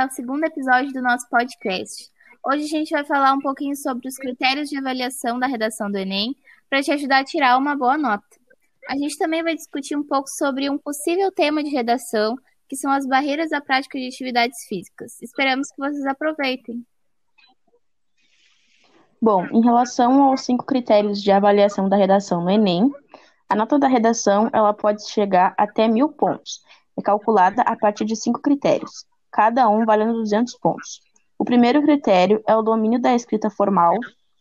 ao segundo episódio do nosso podcast. Hoje a gente vai falar um pouquinho sobre os critérios de avaliação da redação do Enem para te ajudar a tirar uma boa nota. A gente também vai discutir um pouco sobre um possível tema de redação, que são as barreiras à prática de atividades físicas. Esperamos que vocês aproveitem. Bom, em relação aos cinco critérios de avaliação da redação no Enem, a nota da redação ela pode chegar até mil pontos. É calculada a partir de cinco critérios, cada um valendo 200 pontos. O primeiro critério é o domínio da escrita formal,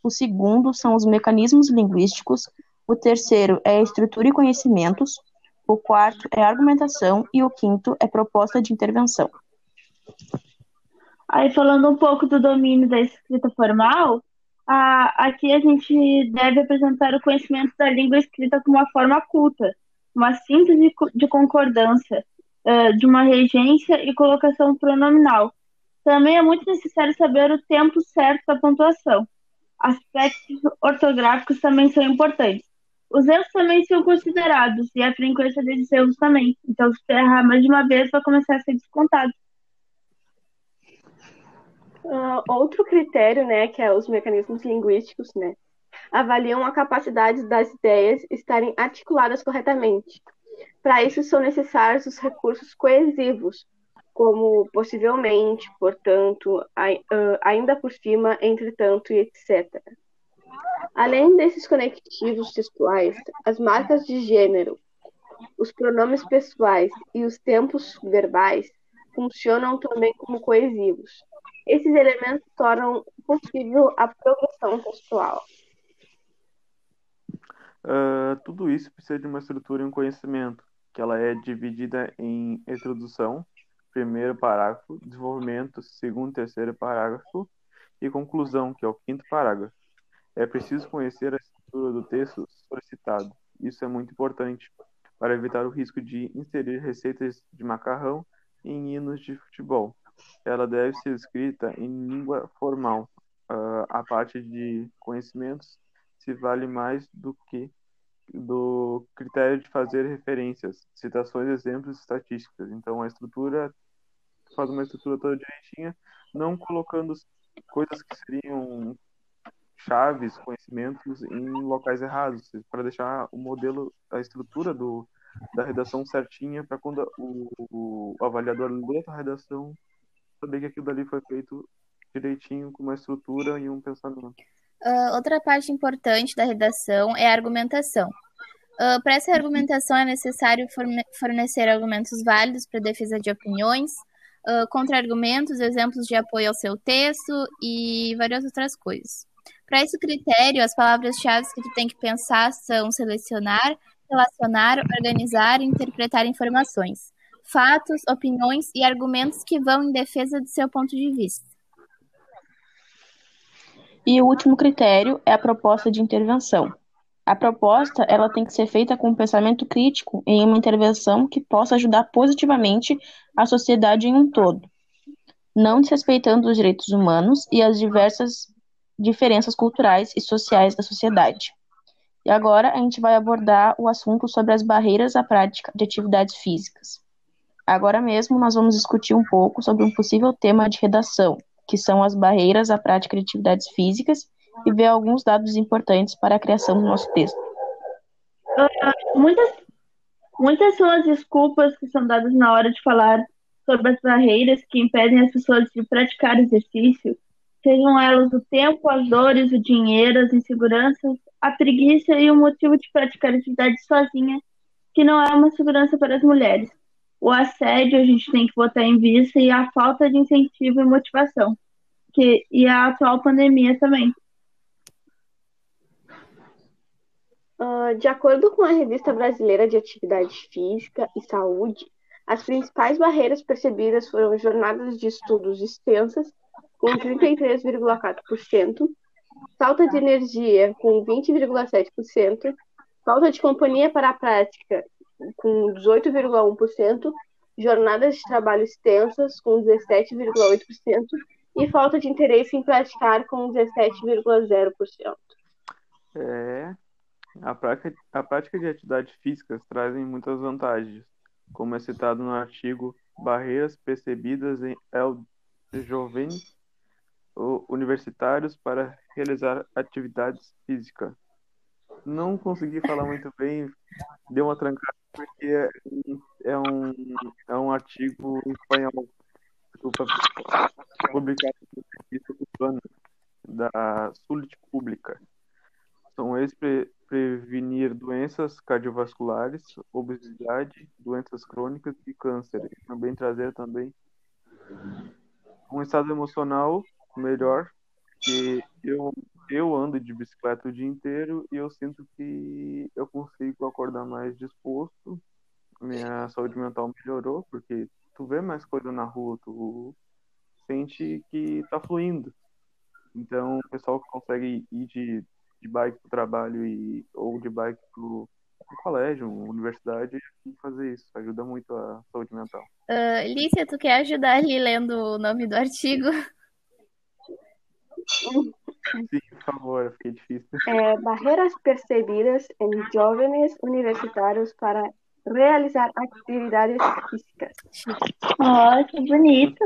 o segundo são os mecanismos linguísticos, o terceiro é a estrutura e conhecimentos, o quarto é a argumentação e o quinto é proposta de intervenção. Aí, falando um pouco do domínio da escrita formal, a, aqui a gente deve apresentar o conhecimento da língua escrita como uma forma culta, uma síntese de concordância, uh, de uma regência e colocação pronominal. Também é muito necessário saber o tempo certo da pontuação. Aspectos ortográficos também são importantes. Os erros também são considerados e a frequência desses erros também. Então, se errar mais de uma vez, vai começar a ser descontado. Uh, outro critério, né, que é os mecanismos linguísticos, né, avaliam a capacidade das ideias estarem articuladas corretamente. Para isso são necessários os recursos coesivos, como possivelmente, portanto, ainda por cima, entretanto e etc. Além desses conectivos textuais, as marcas de gênero, os pronomes pessoais e os tempos verbais funcionam também como coesivos. Esses elementos tornam possível a progressão textual. Uh, tudo isso precisa de uma estrutura e um conhecimento, que ela é dividida em introdução, primeiro parágrafo, desenvolvimento, segundo terceiro parágrafo, e conclusão, que é o quinto parágrafo. É preciso conhecer a estrutura do texto solicitado. Isso é muito importante para evitar o risco de inserir receitas de macarrão em hinos de futebol. Ela deve ser escrita em língua formal. Uh, a parte de conhecimentos se vale mais do que do critério de fazer referências, citações, exemplos, estatísticas. Então a estrutura faz uma estrutura toda direitinha, não colocando coisas que seriam chaves, conhecimentos em locais errados, para deixar o modelo, a estrutura do, da redação certinha, para quando o, o, avaliador lê a redação, saber que aquilo dali foi feito direitinho, com uma estrutura e um pensamento. Uh, outra parte importante da redação é a argumentação. Uh, para essa argumentação é necessário fornecer argumentos válidos para defesa de opiniões, uh, contra-argumentos, exemplos de apoio ao seu texto e várias outras coisas. Para esse critério, as palavras-chave que tu tem que pensar são selecionar, relacionar, organizar e interpretar informações, fatos, opiniões e argumentos que vão em defesa do seu ponto de vista. E o último critério é a proposta de intervenção. A proposta ela tem que ser feita com um pensamento crítico em uma intervenção que possa ajudar positivamente a sociedade em um todo, não desrespeitando os direitos humanos e as diversas diferenças culturais e sociais da sociedade. E agora a gente vai abordar o assunto sobre as barreiras à prática de atividades físicas. Agora mesmo nós vamos discutir um pouco sobre um possível tema de redação, que são as barreiras à prática de atividades físicas, e ver alguns dados importantes para a criação do nosso texto. Uh, muitas, muitas são as desculpas que são dadas na hora de falar sobre as barreiras que impedem as pessoas de praticar exercício Sejam elas o tempo, as dores, o dinheiro, as inseguranças, a preguiça e o motivo de praticar atividade sozinha, que não é uma segurança para as mulheres. O assédio a gente tem que botar em vista e a falta de incentivo e motivação, que, e a atual pandemia também. Uh, de acordo com a Revista Brasileira de Atividade Física e Saúde, as principais barreiras percebidas foram jornadas de estudos extensas com 33,4%, falta de energia, com 20,7%, falta de companhia para a prática, com 18,1%, jornadas de trabalho extensas, com 17,8%, e falta de interesse em praticar, com 17,0%. É, a prática, a prática de atividades físicas trazem muitas vantagens, como é citado no artigo Barreiras percebidas em jovens universitários para realizar atividades físicas. Não consegui falar muito bem, deu uma trancada porque é, é um, é um artigo em espanhol publicado no revista Urbana da Saúde Pública. São eles pre prevenir doenças cardiovasculares, obesidade, doenças crônicas e câncer. Também trazer também um estado emocional melhor, que eu, eu ando de bicicleta o dia inteiro e eu sinto que eu consigo acordar mais disposto, minha saúde mental melhorou, porque tu vê mais coisa na rua, tu sente que tá fluindo. Então, o pessoal que consegue ir de, de bike pro trabalho e, ou de bike pro, pro colégio, universidade, tem que fazer isso. Ajuda muito a saúde mental. Uh, Lícia, tu quer ajudar ali lendo o nome do artigo? Sim, por favor, fiquei difícil. É, barreiras percebidas em jovens universitários para realizar atividades físicas. Oh, que bonito!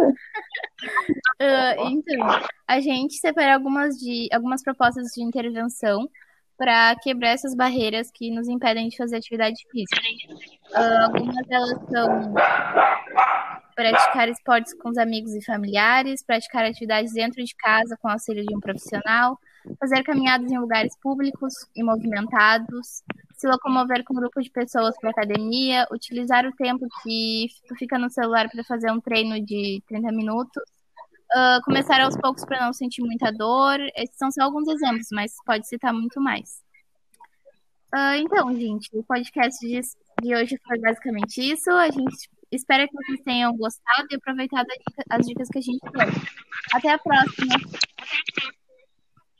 Uh, então, a gente separou algumas, de, algumas propostas de intervenção para quebrar essas barreiras que nos impedem de fazer atividade física. Uh, algumas delas são praticar esportes com os amigos e familiares, praticar atividades dentro de casa com auxílio de um profissional, fazer caminhadas em lugares públicos e movimentados, se locomover com um grupo de pessoas para academia, utilizar o tempo que tu fica no celular para fazer um treino de 30 minutos, uh, começar aos poucos para não sentir muita dor. Esses são só alguns exemplos, mas pode citar muito mais. Uh, então, gente, o podcast de, de hoje foi basicamente isso. A gente espera que vocês tenham gostado e aproveitado as dicas que a gente deu. Até a próxima.